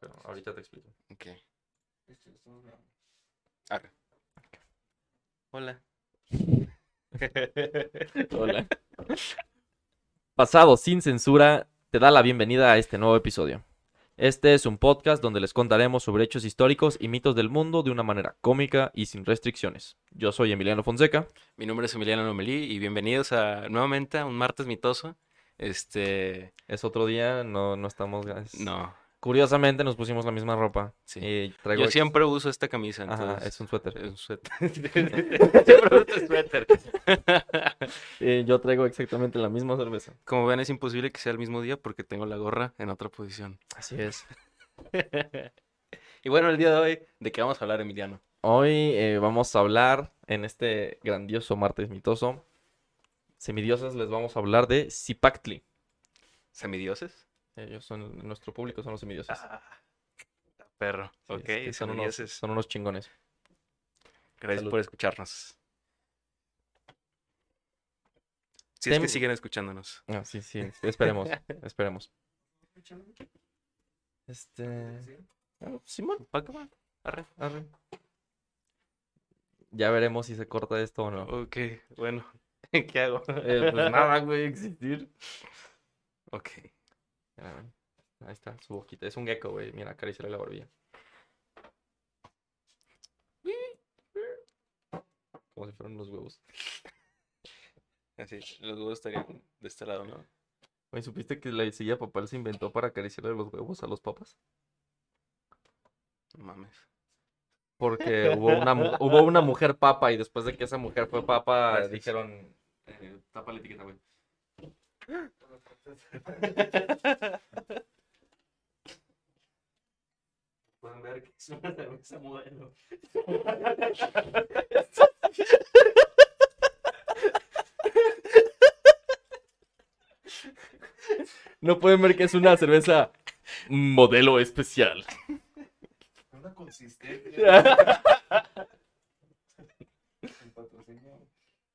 pero ahorita te explico. Ok. Arre. Hola. Hola. Pasado sin censura te da la bienvenida a este nuevo episodio. Este es un podcast donde les contaremos sobre hechos históricos y mitos del mundo de una manera cómica y sin restricciones. Yo soy Emiliano Fonseca. Mi nombre es Emiliano Nomelí y bienvenidos a nuevamente a un martes mitoso. Este, Es otro día, no, no estamos... es- no, Curiosamente nos pusimos la misma ropa. Sí. Y traigo yo siempre uso esta camisa, Ajá, entonces es un suéter. es un suéter. siempre uso este suéter. Y yo traigo exactamente la misma cerveza. Como ven, es imposible que sea el mismo día porque tengo la gorra en otra posición. Así es. y bueno, el día de hoy, ¿de qué vamos a hablar, Emiliano? Hoy eh, vamos a hablar en este grandioso martes mitoso. Semidiosas les vamos a hablar de Zipactli. ¿Semidioses? Ellos son, nuestro público son los semidioses. Ah, perro. Sí, ok, es que son, unos, son unos chingones. Gracias Salud. por escucharnos. Si es que siguen escuchándonos. Ah, sí, sí, esperemos, esperemos. Este... ah, Simón, ¿Pa' qué va? Arre. arre. Ya veremos si se corta esto o no. Ok, bueno. ¿Qué hago? Eh, pues nada, güey, existir. Ok. Mira, ven. Ahí está, su boquita. Es un gecko, güey. Mira, acariciarle la barbilla. Como si fueran unos huevos. Así, los huevos estarían de este lado, ¿no? Güey, ¿supiste que la silla papal se inventó para acariciarle los huevos a los papas? No mames. Porque hubo una, mu- hubo una mujer papa y después de que esa mujer fue papa, dijeron... Eh, tapa la etiqueta, güey. Pueden ver que es una cerveza modelo. No pueden ver que es una cerveza modelo especial. Una consistencia.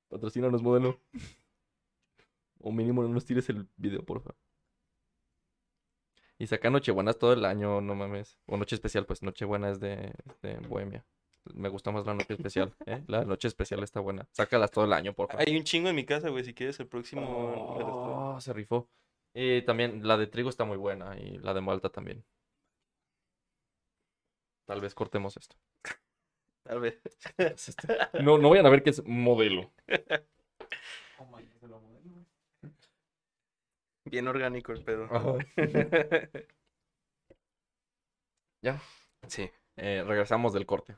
Patrocínanos, modelo. Mínimo no nos tires el video, porfa. Y saca Nochebuenas todo el año, no mames. O Noche Especial, pues Nochebuena es de, de Bohemia. Me gusta más la Noche Especial, ¿eh? La Noche Especial está buena. Sácalas todo el año, porfa. Hay un chingo en mi casa, güey. Si quieres, el próximo. Oh, se rifó. Y también la de trigo está muy buena y la de Malta también. Tal vez cortemos esto. Tal vez. No, no vayan a ver que es modelo. Oh my, se lo modelo, güey. Bien orgánico el pedo. Ya. Sí. Eh, regresamos del corte.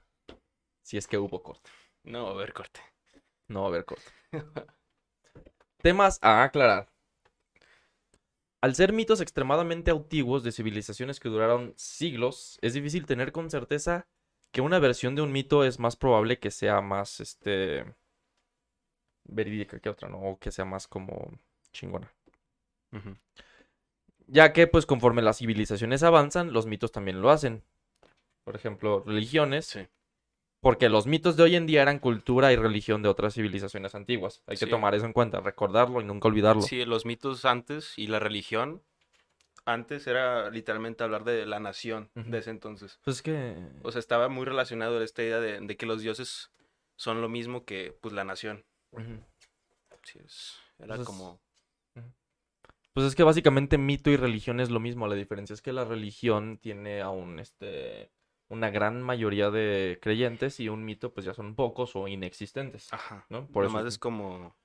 Si es que hubo corte. No, a ver, corte. No va a haber corte. Temas a aclarar. Al ser mitos extremadamente antiguos de civilizaciones que duraron siglos, es difícil tener con certeza que una versión de un mito es más probable que sea más, este, verídica que otra, ¿no? O que sea más como chingona. Ya que, pues, conforme las civilizaciones avanzan, los mitos también lo hacen. Por ejemplo, religiones. Sí. Porque los mitos de hoy en día eran cultura y religión de otras civilizaciones antiguas. Hay que tomar eso en cuenta, recordarlo y nunca olvidarlo. Sí, los mitos antes y la religión. Antes era literalmente hablar de la nación Ujú. de ese entonces. Pues es que... O sea, estaba muy relacionado esta idea de, de que los dioses son lo mismo que pues la nación. Sí, es- era Pues es- como... Pues es que básicamente mito y religión es lo mismo. La diferencia es que la religión tiene aún este una gran mayoría de creyentes y un mito pues ya son pocos o inexistentes, Ajá. ¿no? Por eso Nomás es como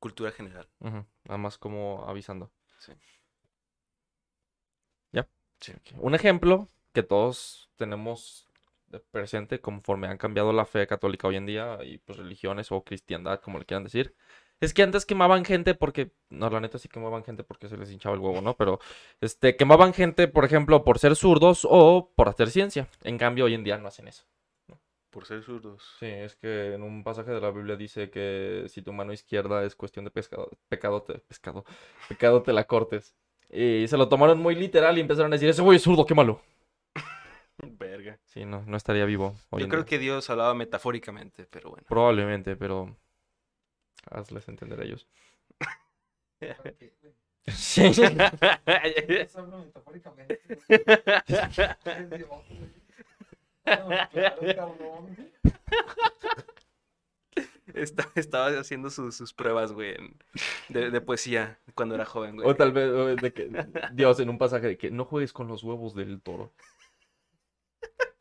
cultura general. Ujú, Nada más como avisando. Sí. ¿Ya? Sí. Un ejemplo que todos tenemos presente conforme han cambiado la fe católica hoy en día y pues religiones o cristiandad, como le quieran decir, es que antes quemaban gente porque, no, la neta sí quemaban gente porque se les hinchaba el huevo, ¿no? Pero, este, quemaban gente, por ejemplo, por ser zurdos o por hacer ciencia. En cambio, hoy en día no hacen eso. Por ser zurdos. Sí, es que en un pasaje de la Biblia dice que si tu mano izquierda es cuestión de pescado, pecado, te, pescado, pecado te la cortes. Y se lo tomaron muy literal y empezaron a decir, ese güey es zurdo, qué malo. Verga. Sí, no, no estaría vivo. hoy Yo creo día. que Dios hablaba metafóricamente, pero bueno. Probablemente, pero hazles entender a ellos. Sí. Esta- estaba haciendo sus, sus pruebas, güey, en- de, de poesía cuando era joven, güey. O tal vez o de que Dios en un pasaje de que no juegues con los huevos del toro.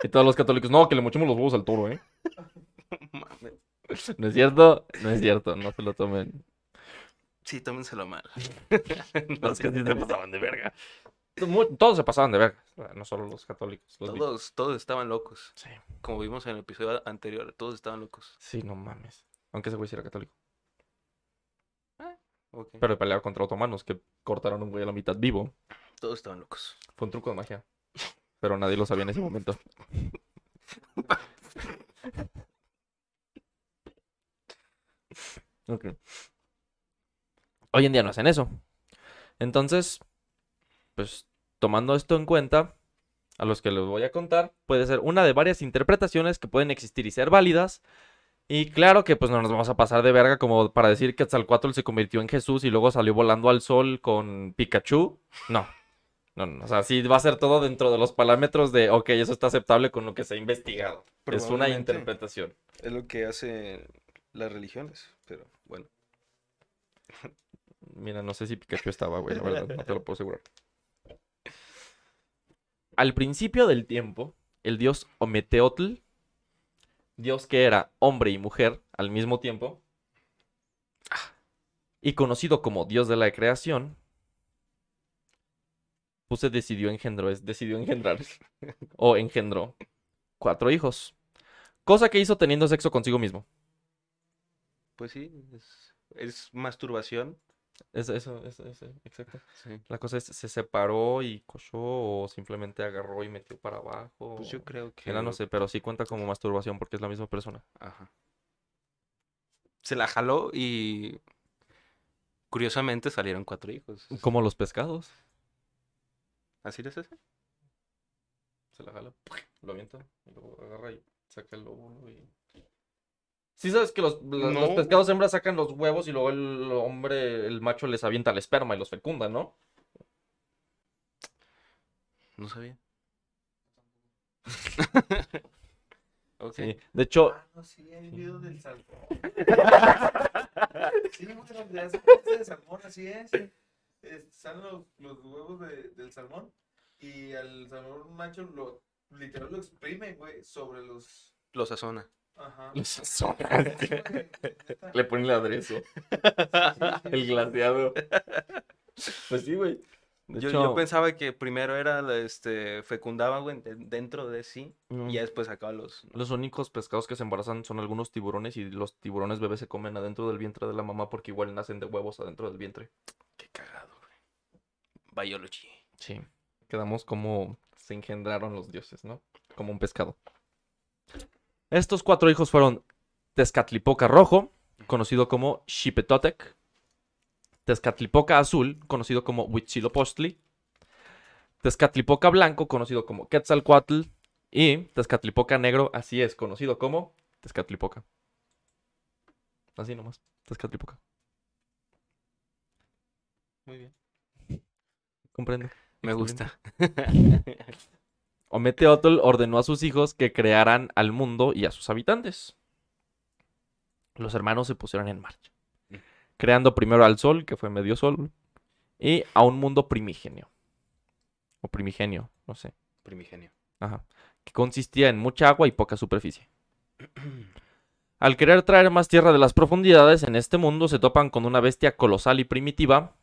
Y todos los católicos, no, que le mochemos los huevos al toro, ¿eh? Mames. No es cierto, no es cierto, no se lo tomen. Sí, tómenselo mal. Los que sí se pasaban de verga. Todos se pasaban de verga, no solo los católicos. los vi- Todos, todos estaban locos. Sí. Como vimos en el episodio anterior, todos estaban locos. Sí, no mames. Aunque ese güey sí era católico. Ok. Pero peleaba contra otomanos que cortaron a un güey a la mitad vivo. Todos estaban locos. Fue un truco de magia. Pero nadie lo sabía en ese momento. Hoy en día no hacen eso. Entonces, pues tomando esto en cuenta, a los que les voy a contar, puede ser una de varias interpretaciones que pueden existir y ser válidas. Y claro que pues no nos vamos a pasar de verga como para decir que Quetzalcóatl se convirtió en Jesús y luego salió volando al sol con Pikachu. No. No, no, o sea, sí va a ser todo dentro de los parámetros de, ok, eso está aceptable con lo que se ha investigado. Es una interpretación. Es lo que hacen las religiones, pero bueno. Mira, no sé si Pikachu estaba, güey, la verdad, no te lo puedo asegurar. Al principio del tiempo, el dios Ometeotl, dios que era hombre y mujer al mismo tiempo, y conocido como dios de la creación, puse decidió engendró, es decidió engendrar, o engendró, cuatro hijos, cosa que hizo teniendo sexo consigo mismo. Pues sí, es, es masturbación. Eso, eso, eso, eso, exacto. Sí. La cosa es, ¿se separó y cochó o simplemente agarró y metió para abajo? Pues yo creo que. Mira, no sé, pero sí cuenta como masturbación porque es la misma persona. Ajá. Se la jaló y. Curiosamente salieron cuatro hijos. Como los pescados. ¿Así es ese? Se la jala, lo avienta y luego agarra y saca el óvulo y... Sí sabes que los, la- los No. pescados hembras sacan los huevos y luego el hombre, el macho les avienta el esperma y los fecunda, ¿no? No sabía. ok. Sí. De hecho, Ah, no, sí, hay videos del salmón. sí, de hace cosas de salmón, así es. Eh, Salen los, los huevos de- del salmón y al salmón macho lo literal lo exprime, güey, sobre los. Lo sazona. Ajá. los sazonan. le ponen el aderezo, el glaseado. Pues sí, güey. Yo, hecho, yo pensaba que primero era este fecundaba güey, de- dentro de sí mm, y ya después sacaba los Los únicos pescados que se embarazan son algunos tiburones y los tiburones bebés se comen adentro del vientre de la mamá porque igual nacen de huevos adentro del vientre. qué cagado güey. biology Sí. Quedamos como se engendraron los dioses, ¿no? Como un pescado. Estos cuatro hijos fueron Tezcatlipoca Rojo, conocido como Xipetotec. Tezcatlipoca Azul, conocido como Huitzilopochtli. Tezcatlipoca Blanco, conocido como Quetzalcoatl. Y Tezcatlipoca Negro, así es, conocido como Tezcatlipoca. Así nomás, Tezcatlipoca. muy bien Comprendo. me Excelente. gusta Ometeotl ordenó a sus hijos que crearan al mundo y a sus habitantes. Los hermanos se pusieron en marcha, Mm. creando primero al sol, que fue medio sol, y a un mundo primigenio. O primigenio, no sé. primigenio Ajá. Que consistía en mucha agua y poca superficie. Al querer traer más tierra de las profundidades, en este mundo se topan con una bestia colosal y primitiva.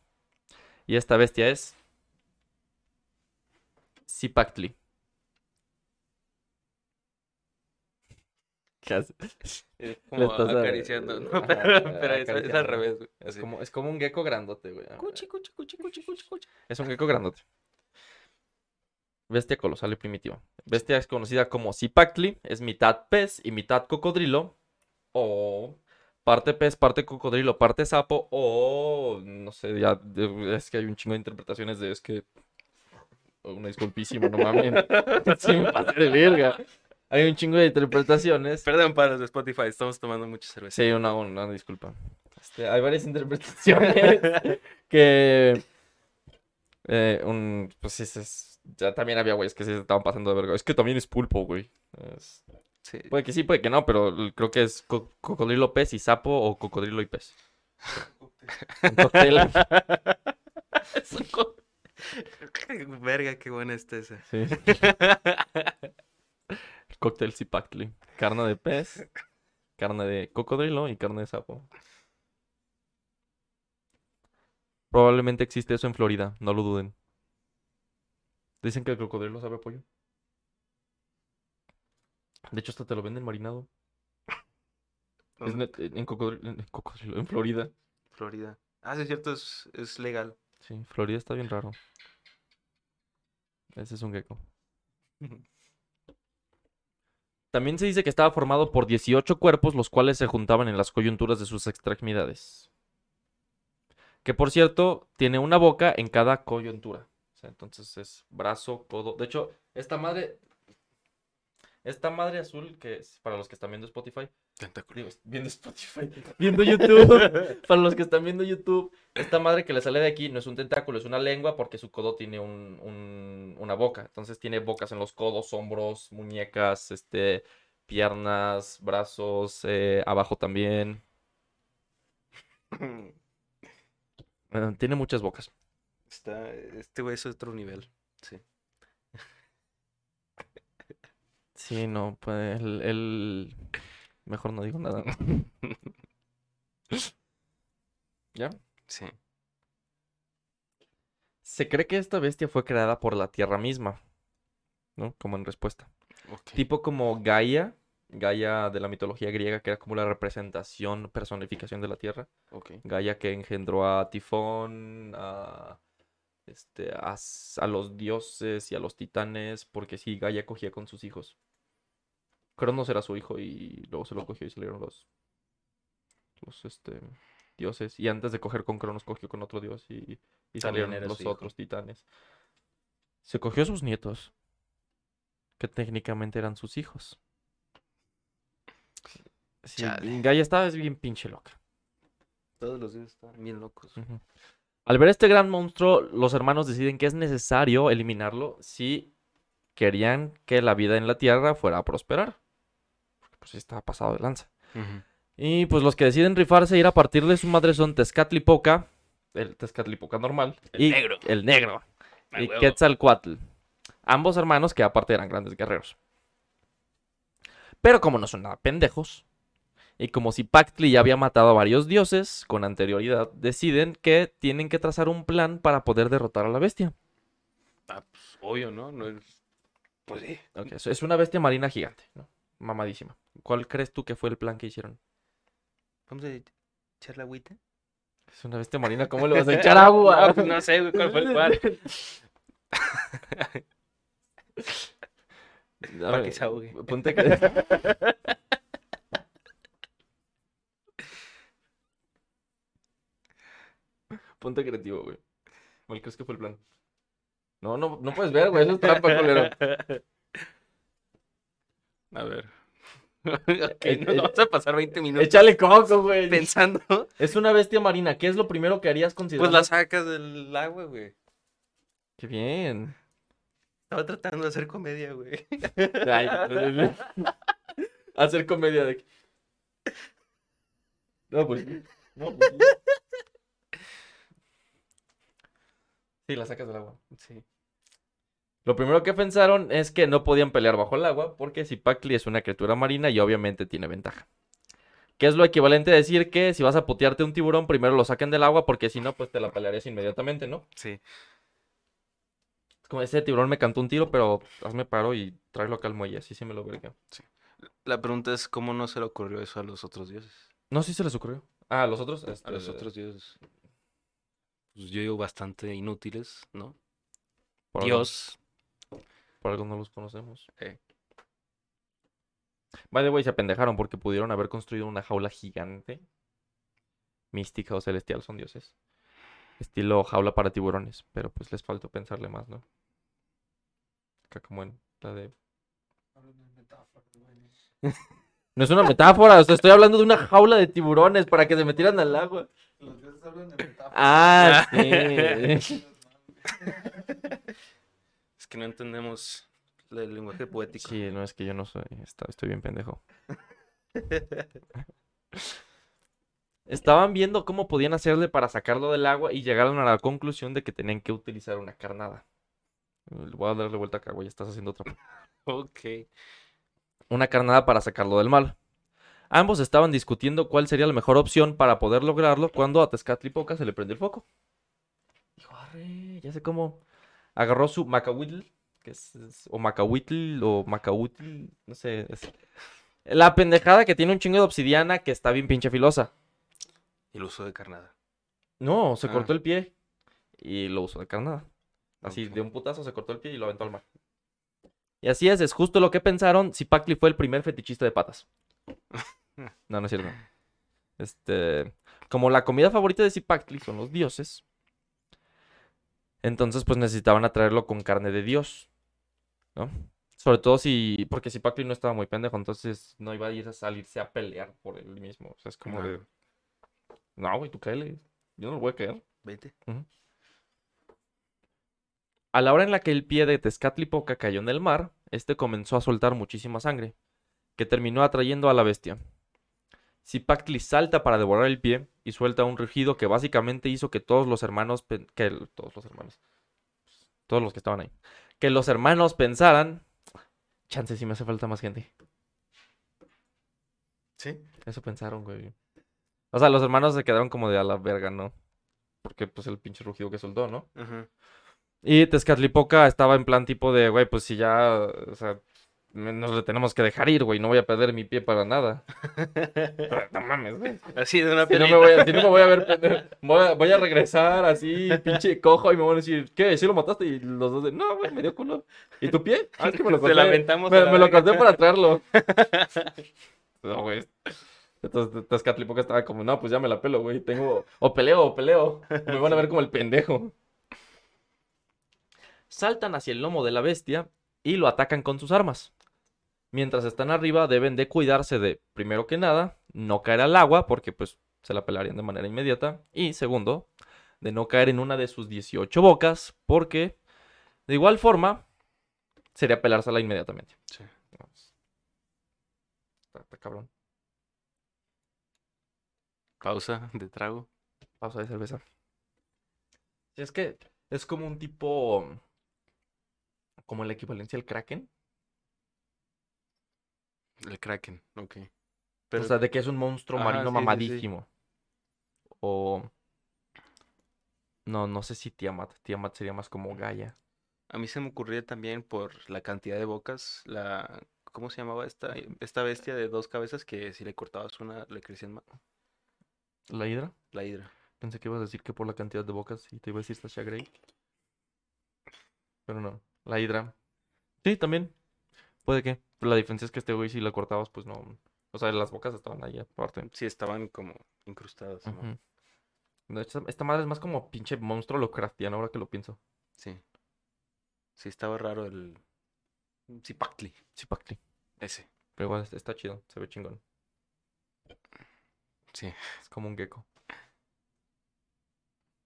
Y esta bestia es. Zipactli. Es como acariciando ¿no? Ajá, pero, pero es, al revés güey. Es como, es como un gecko grandote, güey. Cuchi, cuchi, cuchi, cuchi, cuchi, cuchi. Es un gecko grandote. Bestia colosal y primitiva. Bestia es conocida como Zipactli, es mitad pez y mitad cocodrilo. O parte pez, parte cocodrilo, parte sapo. O no sé, ya es que hay un chingo de interpretaciones de es que. Una disculpísima, no mames. Pasé de verga. Hay un chingo de interpretaciones. perdón para los de Spotify estamos tomando mucha cerveza Sí, una, una disculpa. Este, hay varias interpretaciones que Eh, un, pues ese es, ya también había güeyes que se estaban pasando de verga. Es que también es pulpo, güey. Es- Sí. Puede que sí, puede que no, pero creo que es co- cocodrilo pez y sapo o cocodrilo y pez. Un cóctel. Es Verga, qué buena está esa. Sí. Cóctel Zipactli. Carne de pez, carne de cocodrilo y carne de sapo. Probablemente existe eso en Florida, no lo duden. Dicen que el cocodrilo sabe a pollo. De hecho, hasta te lo venden marinado. Es net- en, cocodrilo, en cocodrilo, en Florida. Florida. Ah, sí, es cierto, es, es legal. Sí, Florida está bien raro. Ese es un gecko. También se dice que estaba formado por 18 cuerpos, los cuales se juntaban en las coyunturas de sus extremidades. Que por cierto, tiene una boca en cada coyuntura. Entonces es brazo, codo. De hecho, esta madre. Esta madre azul, que es para los que están viendo Spotify. Digo, viendo Spotify. Viendo YouTube. para los que están viendo YouTube. Esta madre que le sale de aquí no es un tentáculo, es una lengua porque su codo tiene un- un- una boca. Entonces tiene bocas en los codos, hombros, muñecas, este, piernas, brazos, eh, abajo también. Eh, tiene muchas bocas. Está, este güey es otro nivel. Sí. Sí, no, pues el, el- Mejor no digo nada. ¿Ya? Sí. Se cree que esta bestia fue creada por la Tierra misma, ¿no? Como en respuesta. Tipo como Gaia, Gaia de la mitología griega, que era como la representación, personificación de la Tierra. Ok. Gaia que engendró a Tifón, a, este, a, a los dioses y a los titanes, porque sí, Gaia cogía con sus hijos. Cronos era su hijo y luego se lo cogió y salieron los, los este, dioses. Y antes de coger con Cronos, cogió con otro dios y, salieron los otros titanes. Se cogió a sus nietos, que técnicamente eran sus hijos. Sí. Gaia estaba es bien pinche loca. Todos los días están bien locos. Al ver este gran monstruo, los hermanos deciden que es necesario eliminarlo si querían que la vida en la Tierra fuera a prosperar. Pues sí estaba pasado de lanza. Y pues los que deciden rifarse ir a partirle su madre son Tezcatlipoca, el Tezcatlipoca normal, El y negro. el negro, y huevo. Quetzalcoatl. Ambos hermanos que aparte eran grandes guerreros. Pero como no son nada pendejos, y como si Pactli ya había matado a varios dioses con anterioridad, deciden que tienen que trazar un plan para poder derrotar a la bestia. Ah, pues, obvio, ¿no? No es... Pues sí. Ok, es- es una bestia marina gigante, ¿no? Mamadísima. ¿Cuál crees tú que fue el plan que hicieron? Vamos a echar la agüita. Es una bestia marina, ¿cómo le vas a echar agua? No, pues no sé, güey, cuál fue el cual. A Para que se ahogue. Ponte que... Ponte creativo, güey. ¿Cuál crees que fue el plan? No, no, no puedes ver, güey. Eso es trampa, culero. A ver. Eh, ok, nos vamos a pasar 20 minutos Échale coco, güey. pensando. Es una bestia marina. ¿Qué es lo primero que harías Pues considerando? la sacas del agua, güey. Qué bien. Estaba tratando de hacer comedia, güey. Hacer comedia de... No, pues... No, pues... sí. Sí, la sacas del agua. Sí. Lo primero que pensaron es que no podían pelear bajo el agua porque Zipactli es una criatura marina y obviamente tiene ventaja. Que es lo equivalente a decir que si vas a putearte un tiburón, primero lo saquen del agua porque si no, pues te la pelearías inmediatamente, ¿no? Sí. Es como ese tiburón me cantó un tiro, pero hazme paro y tráelo acá al muelle, así sí me lo verga. La pregunta es cómo no se le ocurrió eso a los otros dioses. No, sí se les ocurrió. Ah, los otros. A este, los otros dioses. Pues yo digo bastante inútiles, ¿no? por Dios. Por algo no los conocemos. Eh. By the way, se apendejaron porque pudieron haber construido una jaula gigante. Mística o celestial son dioses. Estilo jaula para tiburones. Pero pues les faltó pensarle más, ¿no? Acá como en la de. No es una metáfora, o sea, estoy hablando de una jaula de tiburones para que se metieran al agua. Los dioses hablan de metáforas. Ah, sí. Que no entendemos el lenguaje poético. Sí, no es que yo no soy, está- estoy bien pendejo. Estaban viendo cómo podían hacerle para sacarlo del agua y llegaron a la conclusión de que tenían que utilizar una carnada. Voy a darle vuelta acá, güey, estás haciendo otra. Ok. Una carnada para sacarlo del mal. Ambos estaban discutiendo cuál sería la mejor opción para poder lograrlo cuando a Tezcatlipoca se le prendió el foco. Dijo, arre, ya sé cómo. Agarró su macahuitl, que es, es- o macahuitl, o macahuitl, no sé. es- La pendejada que tiene un chingo de obsidiana que está bien pinche filosa. El uso de carnada. No, se Ah. cortó el pie y lo usó de carnada. Así, de un putazo se cortó el pie y lo aventó al mar. Y así es, es justo lo que pensaron. Zipacli fue el primer fetichista de patas. No, no es cierto. Este, como la comida favorita de Zipacli son los dioses, entonces pues necesitaban atraerlo con carne de dios, ¿no? Sobre todo si, porque Zipacli no estaba muy pendejo, entonces no iba a ir a salirse a pelear por él mismo. O sea, es como de, no, güey, tú cáele, yo no lo voy a caer. Vete. A la hora en la que el pie de Tezcatlipoca cayó en el mar, este comenzó a soltar muchísima sangre, que terminó atrayendo a la bestia. Zipactli salta para devorar el pie y suelta un rugido que básicamente hizo que todos los hermanos, que todos los hermanos, todos los que estaban ahí, que los hermanos pensaran, chance si me hace falta más gente. Sí. Eso pensaron, güey. O sea, los hermanos se quedaron como de a la verga, ¿no? Porque pues el pinche rugido que soltó, ¿no? Ajá. Y Tezcatlipoca estaba en plan tipo de, güey, pues si ya, o sea, nos le tenemos que dejar ir, güey, no voy a perder mi pie para nada. No mames, güey. Así de una Si no, me voy a, si no me voy a ver, voy a, voy a regresar así, pinche cojo, y me van a decir, ¿qué? ¿Sí lo mataste? Y los dos de, no, güey, me dio culo. ¿Y tu pie? Ah, es que me lo corté. la aventamos a me, la me lo corté para traerlo. No, güey. Entonces Tezcatlipoca estaba como, no, pues ya me la pelo, güey. Tengo, o peleo, o peleo. Me van a ver como el pendejo. Saltan hacia el lomo de la bestia y lo atacan con sus armas. Mientras están arriba deben de cuidarse de, primero que nada, no caer al agua porque pues se la pelarían de manera inmediata. Y segundo, de no caer en una de sus 18 bocas porque de igual forma sería pelársela inmediatamente. Sí. Está, está cabrón. Pausa de trago. Pausa de cerveza. Es que es como un tipo. Como la equivalencia al Kraken. El Kraken, ok. Pero o sea, de que es un monstruo marino sí, sí, sí. mamadísimo. O. No, no sé si Tiamat. Tiamat sería más como Gaia. a mí se me ocurría también por la cantidad de bocas, la... ¿Cómo se llamaba esta, esta bestia de dos cabezas que si le cortabas una le crecían más? ¿La Hidra? La hidra. Pensé que ibas a decir que por la cantidad de bocas y te iba a decir Sasha Grey. Pero no, la Hidra. Sí, también. Puede que. La diferencia es que este güey si la cortabas, pues no. O sea, las bocas estaban ahí aparte. Sí, estaban como incrustadas, ¿no? No, esta, esta madre es más como pinche monstruo Lovecraftiano ahora que lo pienso. Sí. Sí, estaba raro el... Zipactli. Zipactli. Ese. Pero igual está- está chido, se ve chingón. Sí. Es como un gecko.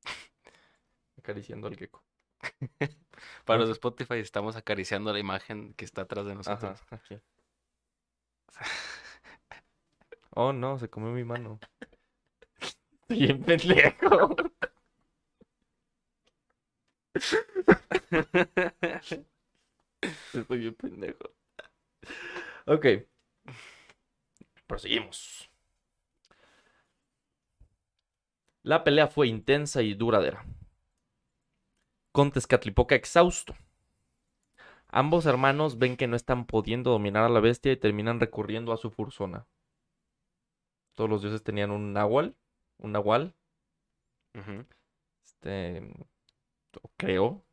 Acariciando al gecko. Para los de Spotify estamos acariciando la imagen que está atrás de Ajá, nosotros. aquí. Oh no, se comió mi mano. Estoy bien pendejo. Estoy bien pendejo. Ok. Proseguimos. La pelea fue intensa y duradera. Con Tezcatlipoca exhausto. Ambos hermanos ven que no están pudiendo dominar a la bestia y terminan recurriendo a su fursona. Todos los dioses tenían un nahual, un nahual, este, creo.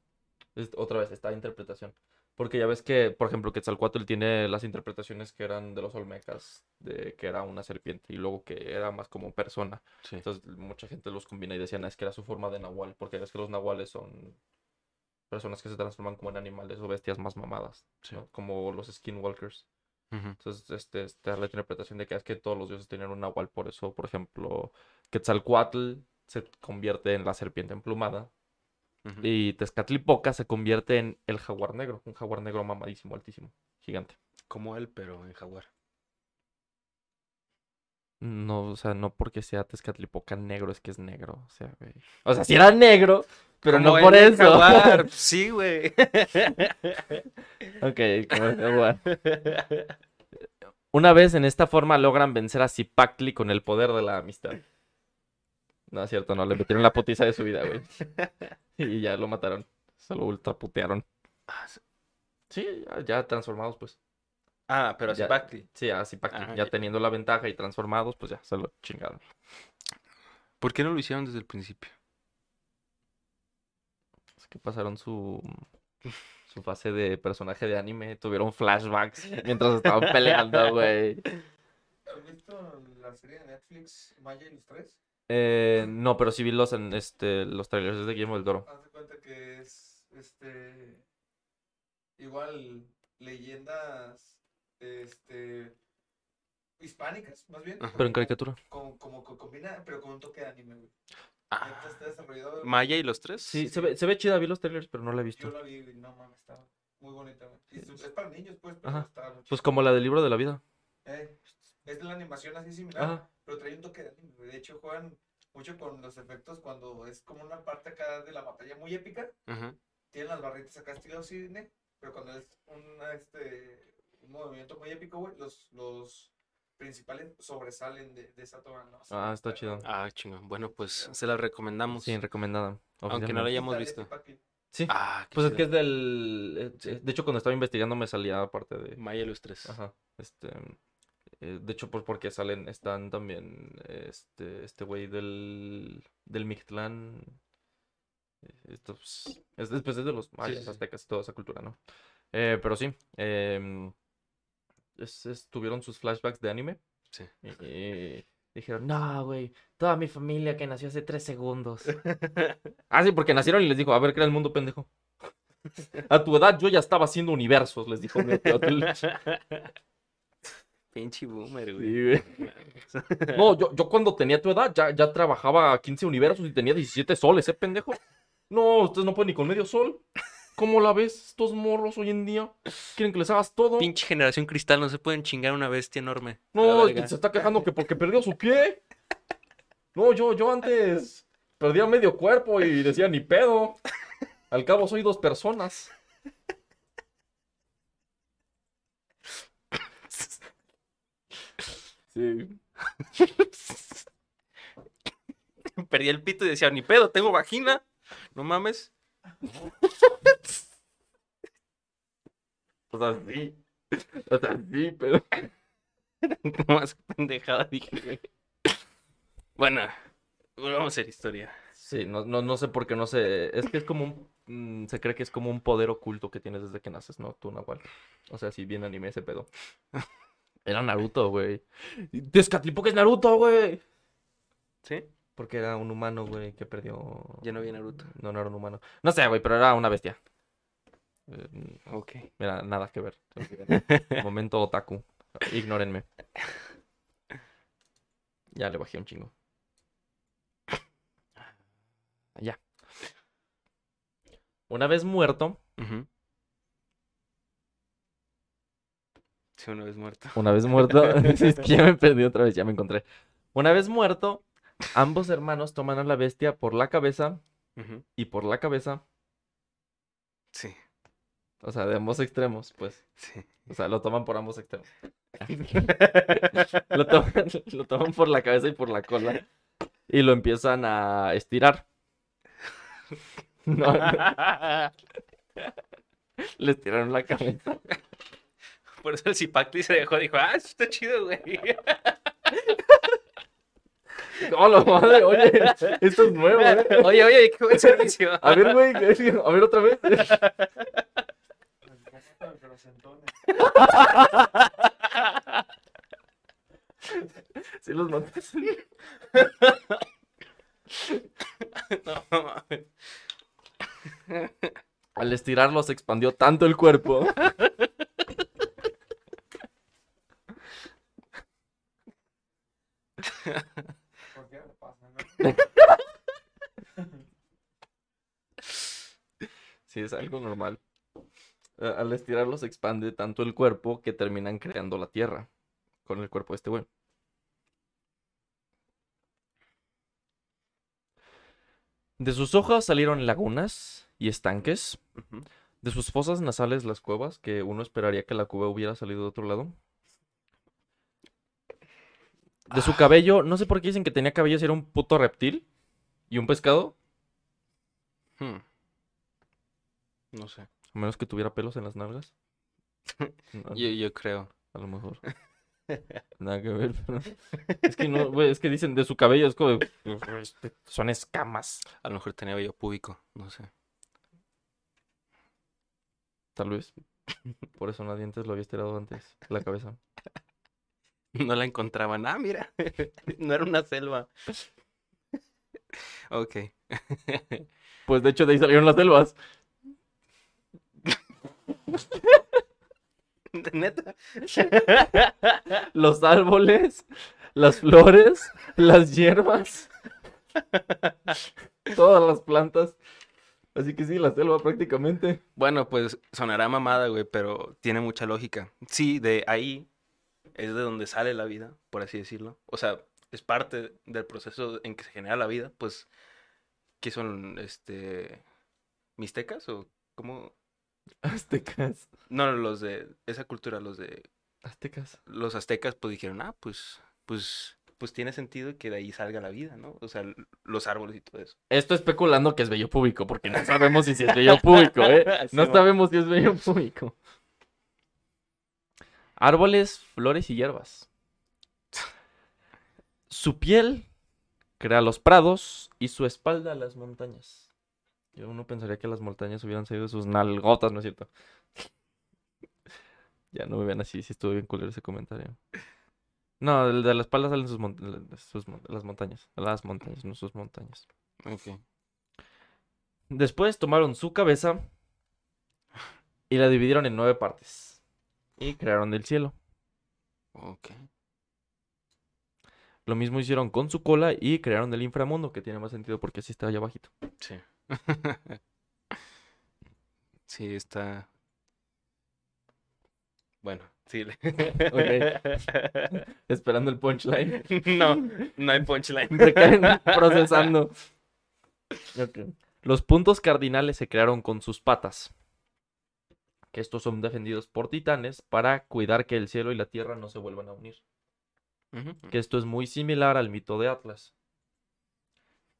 Es- otra vez, esta interpretación. Porque ya ves que, por ejemplo, Quetzalcóatl tiene las interpretaciones que eran de los olmecas, de que era una serpiente y luego que era más como persona. Sí. Entonces mucha gente los combina y decían, "Ah, es que era su forma de nahual, porque es que los nahuales son personas que se transforman como en animales o bestias más mamadas, Sí. ¿no? Como los skinwalkers. Entonces, este, esta es la interpretación de que es que todos los dioses tenían un nahual, por eso, por ejemplo, Quetzalcoatl se convierte en la serpiente emplumada Y Tezcatlipoca se convierte en el jaguar negro. Un jaguar negro mamadísimo, altísimo, gigante. Como él, pero en jaguar. No, o sea, no porque sea Tezcatlipoca negro, es que es negro. O sea, güey. O sea, si era negro, pero Como no por eso. jaguar. Sí, güey. ok, como el jaguar. Una vez en esta forma logran vencer a Zipacli con el poder de la amistad. No es cierto, no, le metieron la putiza de su vida, güey. Y ya lo mataron. Se lo ultraputearon. Ah, Sí, ya, ya transformados, pues. Ah, pero así. Pacti. Sí, a Zipacli. Ah, ya ya. teniendo la ventaja y transformados, pues ya se lo chingaron. ¿Por qué no lo hicieron desde el principio? Es que pasaron su, su fase de personaje de anime. Tuvieron flashbacks mientras estaban peleando, güey. ¿Has visto la serie de Netflix Maya y los tres? Eh, no, pero sí vi los, en, este, los trailers de Guillermo del Toro. Haz de cuenta que es este igual leyendas este hispánicas, más bien. Pero en caricatura. Como, como que combina, pero con un toque de anime, güey. Ah, desarrollado. Maya y los tres. Sí, se ve, se ve chida, vi los trailers, pero no la he Yo visto. la vi y no mames, está muy bonita, güey. Y su- es para niños, pues, pero Ajá. está Pues como la del libro de la vida. Eh, es de la animación así similar, Ajá. Pero trae un toque de anime. De hecho, juegan mucho con los efectos cuando es como una parte acá de la batalla muy épica. Ajá. tienen las barritas acá estilo cine, pero cuando es una, este, un movimiento muy épico, güey, los, los principales sobresalen de, de esa toma. ¿no? O sea, Ah, está chido. Ah, chingón. Bueno, pues se la recomendamos. Sí, recomendada. Aunque no la hayamos visto. Sí. Ah, Pues es que es del. eh. De hecho, cuando estaba investigando me salía aparte de. Maya y los tres. Ajá. Este. Eh, de hecho, pues porque salen, están también este, este güey del, del Mictlán. eh, Esto pues, es después de los mayas, sí, aztecas y toda esa cultura, ¿no? Eh, pero sí, es- es- tuvieron sus flashbacks de anime. Sí. Y, y dijeron, no, güey, toda mi familia que nació hace tres segundos. ah, sí, porque nacieron y les dijo, a ver, crea el mundo, pendejo. A tu edad yo ya estaba haciendo universos, les dijo. Pinche boomer, güey. Sí, güey. No, yo, yo cuando tenía tu edad ya, ya trabajaba 15 universos y tenía 17 soles, ¿eh, pendejo? No, ustedes no pueden ni con medio sol. ¿Cómo la ves? Estos morros hoy en día quieren que les hagas todo. Pinche generación cristal, no se pueden chingar una bestia enorme. No, es que se está quejando que porque perdió su pie. No, yo, yo antes perdía medio cuerpo y decía ni pedo. Al cabo soy dos personas. Sí. Perdí el pito y decía, ni pedo, tengo vagina. No mames. O sea, sí. O sea, sí, pero. No más pendejada, dije, güey. Bueno, volvamos a hacer historia. Sí, no, no, no sé por qué no sé. Es que es como un. mm, se cree que es como un poder oculto que tienes desde que naces, ¿no? Tú, Nahual. O sea, si bien anime ese pedo. Era Naruto, güey. Tezcatlipoca es Naruto, güey. ¿Sí? Porque era un humano, güey, que perdió. Ya no vi Naruto. No, no era un humano. No sé, güey, pero era una bestia. Eh, Ok. Mira, nada que ver. Momento otaku. Ignórenme. Ya le bajé un chingo. Ya. Una vez muerto, Ujú. Sí, una vez muerto. una vez muerto, es que ya me perdí otra vez, ya me encontré. Una vez muerto, ambos hermanos toman a la bestia por la cabeza y por la cabeza, Sí, o sea, de ambos extremos, pues. sí. O sea, lo toman por ambos extremos. Lo toman, lo toman por la cabeza y por la cola. Y lo empiezan a estirar. No, no, le estiraron la cabeza. Por eso el Zipacli se dejó, dijo, ah, está chido, güey. ¡Hola, madre! Oye, esto es nuevo, ¿eh? Oye, oye, qué buen servicio. A ver, güey, a ver otra vez. Sí los matas. No, mames. Al estirarlo se expandió tanto el cuerpo. ¿Por qué me pasa, no? algo normal. Se expande tanto el cuerpo que terminan creando la tierra con el cuerpo de este güey. De sus hojas salieron lagunas y estanques. De sus fosas nasales las cuevas, que uno esperaría que la cueva hubiera salido de otro lado. De su cabello, no sé por qué dicen que tenía cabello si era un puto reptil y un pescado, Hmm. No sé. A menos que tuviera pelos en las nalgas. No, Yo, yo creo. a lo mejor. Nada que ver, pero... Es que no, güey, es que dicen de su cabello, es como... de, "Este, Son escamas. A lo mejor tenía vello púbico. No sé. Tal vez. Por eso nadie antes lo había estirado antes, la cabeza. No la encontraban. Ah, mira. no era una selva. ok. Pues de hecho de ahí salieron las selvas. Neta. Los árboles, las flores, las hierbas, todas las plantas. Así que sí, la selva prácticamente. Bueno, pues sonará mamada, güey, pero tiene mucha lógica. Sí, de ahí es de donde sale la vida, por así decirlo. O sea, es parte del proceso en que se genera la vida, pues, ¿qué son, este, mixtecas o cómo? Aztecas. No, los de esa cultura, los de Aztecas. los aztecas, pues dijeron, ah, pues, pues, pues tiene sentido que de ahí salga la vida, ¿no? O sea, los árboles y todo eso. Esto especulando que es vello público, porque no sabemos si, es vello público, ¿eh? No sabemos si es vello público. Árboles, flores y hierbas. Su piel crea los prados y su espalda las montañas. Yo uno pensaría que las montañas hubieran salido de sus nalgotas, ¿no es cierto? Ya no me vean así, si estuvo bien culero ese comentario. No, el de la espalda salen sus, mon- sus mon- las montañas. Las montañas, no sus montañas. Ok. Después tomaron su cabeza y la dividieron en nueve partes. Y crearon el cielo. Ok. Lo mismo hicieron con su cola y crearon el inframundo, que tiene más sentido porque así está allá abajito. Sí. sí, está. Bueno, sí. Esperando el punchline. no, no hay punchline. Se caen procesando. Los puntos cardinales se crearon con sus patas. Que estos son defendidos por titanes para cuidar que el cielo y la tierra no se vuelvan a unir. Que esto es muy similar al mito de Atlas.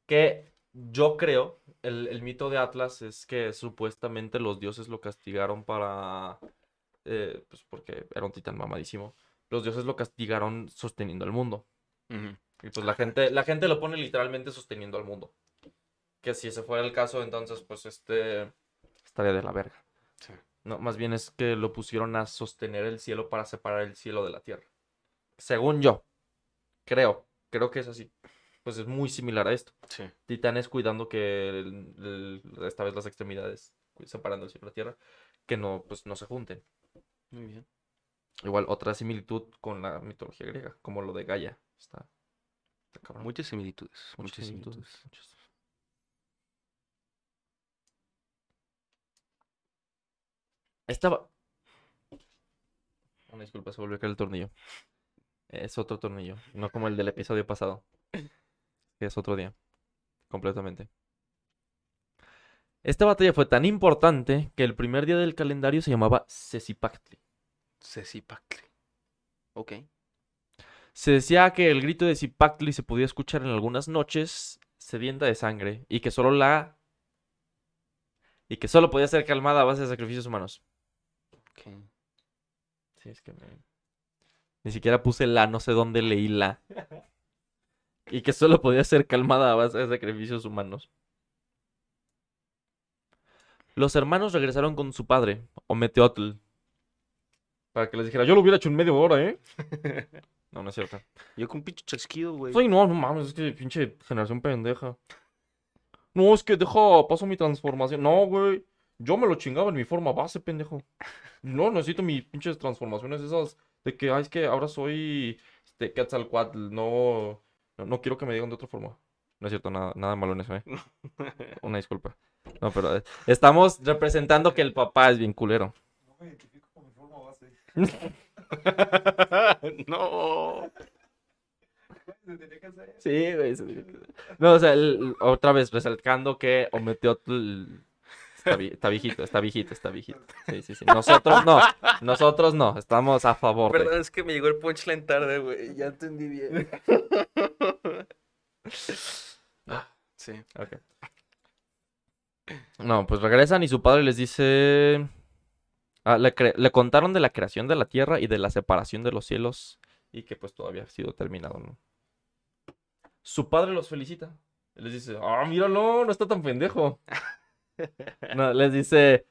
Que yo creo, el, el mito de Atlas es que supuestamente los dioses lo castigaron para... eh, pues porque era un titán mamadísimo. Los dioses lo castigaron sosteniendo el mundo. Y pues la gente, la gente lo pone literalmente sosteniendo al mundo. Que si ese fuera el caso, entonces pues este estaría de la verga. Sí. No, más bien es que lo pusieron a sostener el cielo para separar el cielo de la tierra. Según yo. Creo. Creo que es así. Pues es muy similar a esto. Sí. Titanes cuidando que el- el- esta vez las extremidades separando el cielo y la tierra que no pues no se junten. Muy bien. Igual otra similitud con la mitología griega, como lo de Gaia. Está, está cabrón. Muchas similitudes. Muchas Muchas similitudes, similitudes. muchas. Estaba. Una disculpa, se volvió a caer el tornillo. Es otro tornillo, no como el del episodio pasado. Que es otro día. Completamente. Esta batalla fue tan importante que el primer día del calendario se llamaba Sesipactli. Cecipactli. Ok. Se decía que el grito de Zipactli se podía escuchar en algunas noches sedienta de sangre y que solo la y que solo podía ser calmada a base de sacrificios humanos. Ok. Sí, es que me- ni siquiera puse la, no sé dónde leí la. Y que solo podía ser calmada a base de sacrificios humanos. Los hermanos regresaron con su padre, Ometeotl, para que les dijera, yo lo hubiera hecho en media hora, ¿eh? No, no es cierto. Yo con un pinche chasquido, güey. Ay, no, no mames, es que pinche generación pendeja. No, es que deja, paso mi transformación. No, güey. Yo me lo chingaba en mi forma base, pendejo. No, necesito mis pinches transformaciones esas de que, ay, es que ahora soy este Quetzalcoatl. No, no, no quiero que me digan de otra forma. No es cierto, nada, nada malo en eso, eh. Una disculpa. No, pero eh, estamos representando que el papá es bien culero. No me identifico con mi forma base. no. Se tenía que hacer. Sí, güey. No, o sea, el- otra vez recalcando que omitió el- Está, vi- está viejito, está viejito, está viejito. Sí, sí, sí. Nosotros no, nosotros no, estamos a favor de... Perdón, es que me llegó el punchline tarde, güey. Ya entendí bien. sí. Ok. No, pues regresan y su padre les dice... Ah, le, le contaron de la creación de la tierra y de la separación de los cielos y que pues todavía ha sido terminado, ¿no? Su padre los felicita. Les dice, ah, míralo, no está tan pendejo. No, les dice,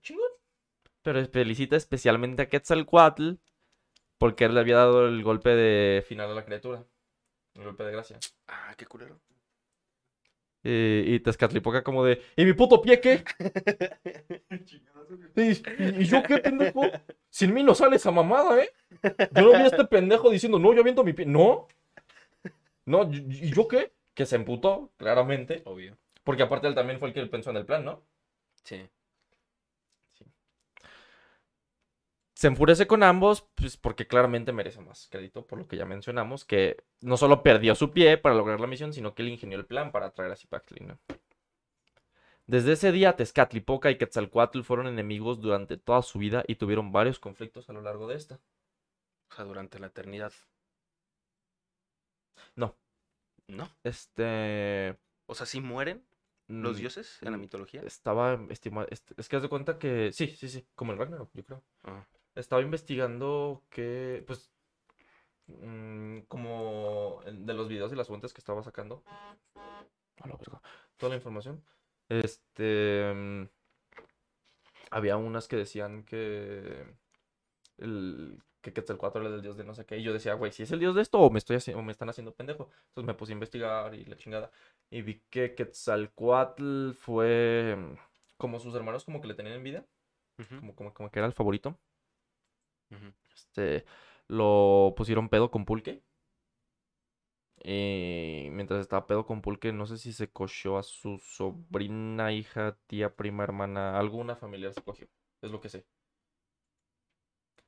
chingón. Pero felicita especialmente a Quetzalcoatl porque él le había dado el golpe de final a la criatura. El golpe de gracia. Ah, qué culero. Eh, y Tezcatlipoca como de, ¿y mi puto pie qué? ¿Y, y- y yo qué, pendejo? Sin mí no sale esa mamada, ¿eh? Yo no vi a este pendejo diciendo, no, yo aviento mi pie. No. No, ¿y y yo qué? Que se emputó, claramente. Obvio. Porque aparte él también fue el que pensó en el plan, ¿no? Sí. Se enfurece con ambos, pues porque claramente merece más crédito, por lo que ya mencionamos, que no solo perdió su pie para lograr la misión, sino que él ingenió el plan para traer a Zipactli, ¿no? Desde ese día, Tezcatlipoca y Quetzalcoatl fueron enemigos durante toda su vida y tuvieron varios conflictos a lo largo de esta. O sea, durante la eternidad. No. No. Este... O sea, ¿sí mueren los mm, dioses en la mm, mitología? Estaba estima- est- Es que haz de cuenta que... Sí, sí, sí, como el Ragnarok, yo creo. Ah. Estaba investigando que, pues, mm, como de los videos y las fuentes que estaba sacando. Toda la información. Este. Había unas que decían que. El, que Quetzalcóatl era el dios de no sé qué. Y yo decía, güey, si es el dios de esto o me, estoy o me están haciendo pendejo. Entonces me puse a investigar y la chingada. Y vi que Quetzalcoatl fue. mm, Como sus hermanos, como que le tenían envidia. Ujú, Como, como, como que era el favorito. Este, lo pusieron pedo con pulque. Y mientras estaba pedo con pulque, no sé si se cogió a su sobrina, hija, tía, prima, hermana, alguna familiar se cogió. Es lo que sé.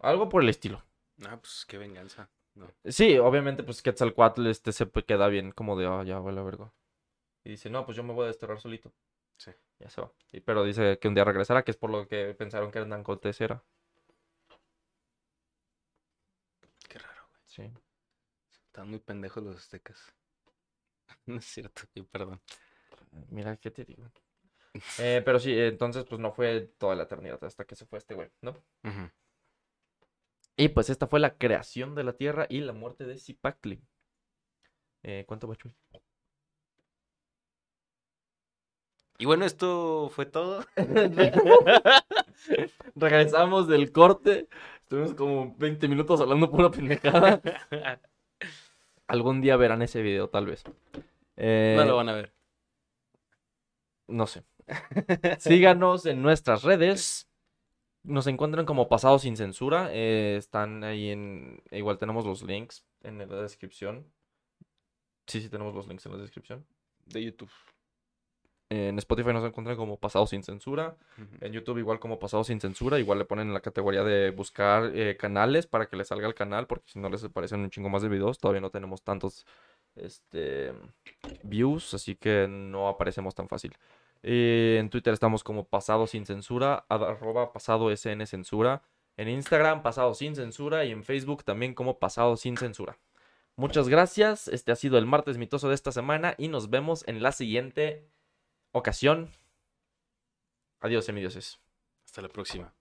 Algo por el estilo. Ah, pues qué venganza. No. Sí, obviamente, pues Quetzalcoatl este, se queda bien como de, ah, ya, vale, verga. Y dice, no, pues yo me voy a desterrar solito. Sí. Ya se va. Y- pero dice que un día regresará, que es por lo que pensaron que Hernán Cortés era. Qué raro, güey. Sí. Están muy pendejos los aztecas. No es cierto, yo perdón. Mira, ¿qué te digo? Eh, pero sí, entonces pues no fue toda la eternidad hasta que se fue este güey, ¿no? Ujú. Y pues esta fue la creación de la Tierra y la muerte de Zipactli. Eh, ¿Cuánto va, Chuy? Y bueno, esto fue todo. Regresamos del corte. Estuvimos como 20 minutos hablando pura pendejada. Algún día verán ese video, tal vez. Eh, no lo van a ver. No sé. Síganos en nuestras redes. Nos encuentran como Pasado Sin Censura. eh, están ahí en... Igual tenemos los links en la descripción. Sí, sí, tenemos los links en la descripción. De YouTube. En Spotify nos encuentran como Pasado Sin Censura. En YouTube igual como Pasado Sin Censura. Igual le ponen en la categoría de buscar eh, canales para que les salga el canal. Porque si no les aparecen un chingo más de videos. Todavía no tenemos tantos este, views. Así que no aparecemos tan fácil. Eh, en Twitter estamos como Pasado Sin Censura. Arroba Pasado SN Censura. En Instagram Pasado Sin Censura. Y en Facebook también como Pasado Sin Censura. Muchas gracias. Este ha sido el martes mitoso de esta semana. Y nos vemos en la siguiente ocasión. Adiós, semidioses. Hasta la próxima.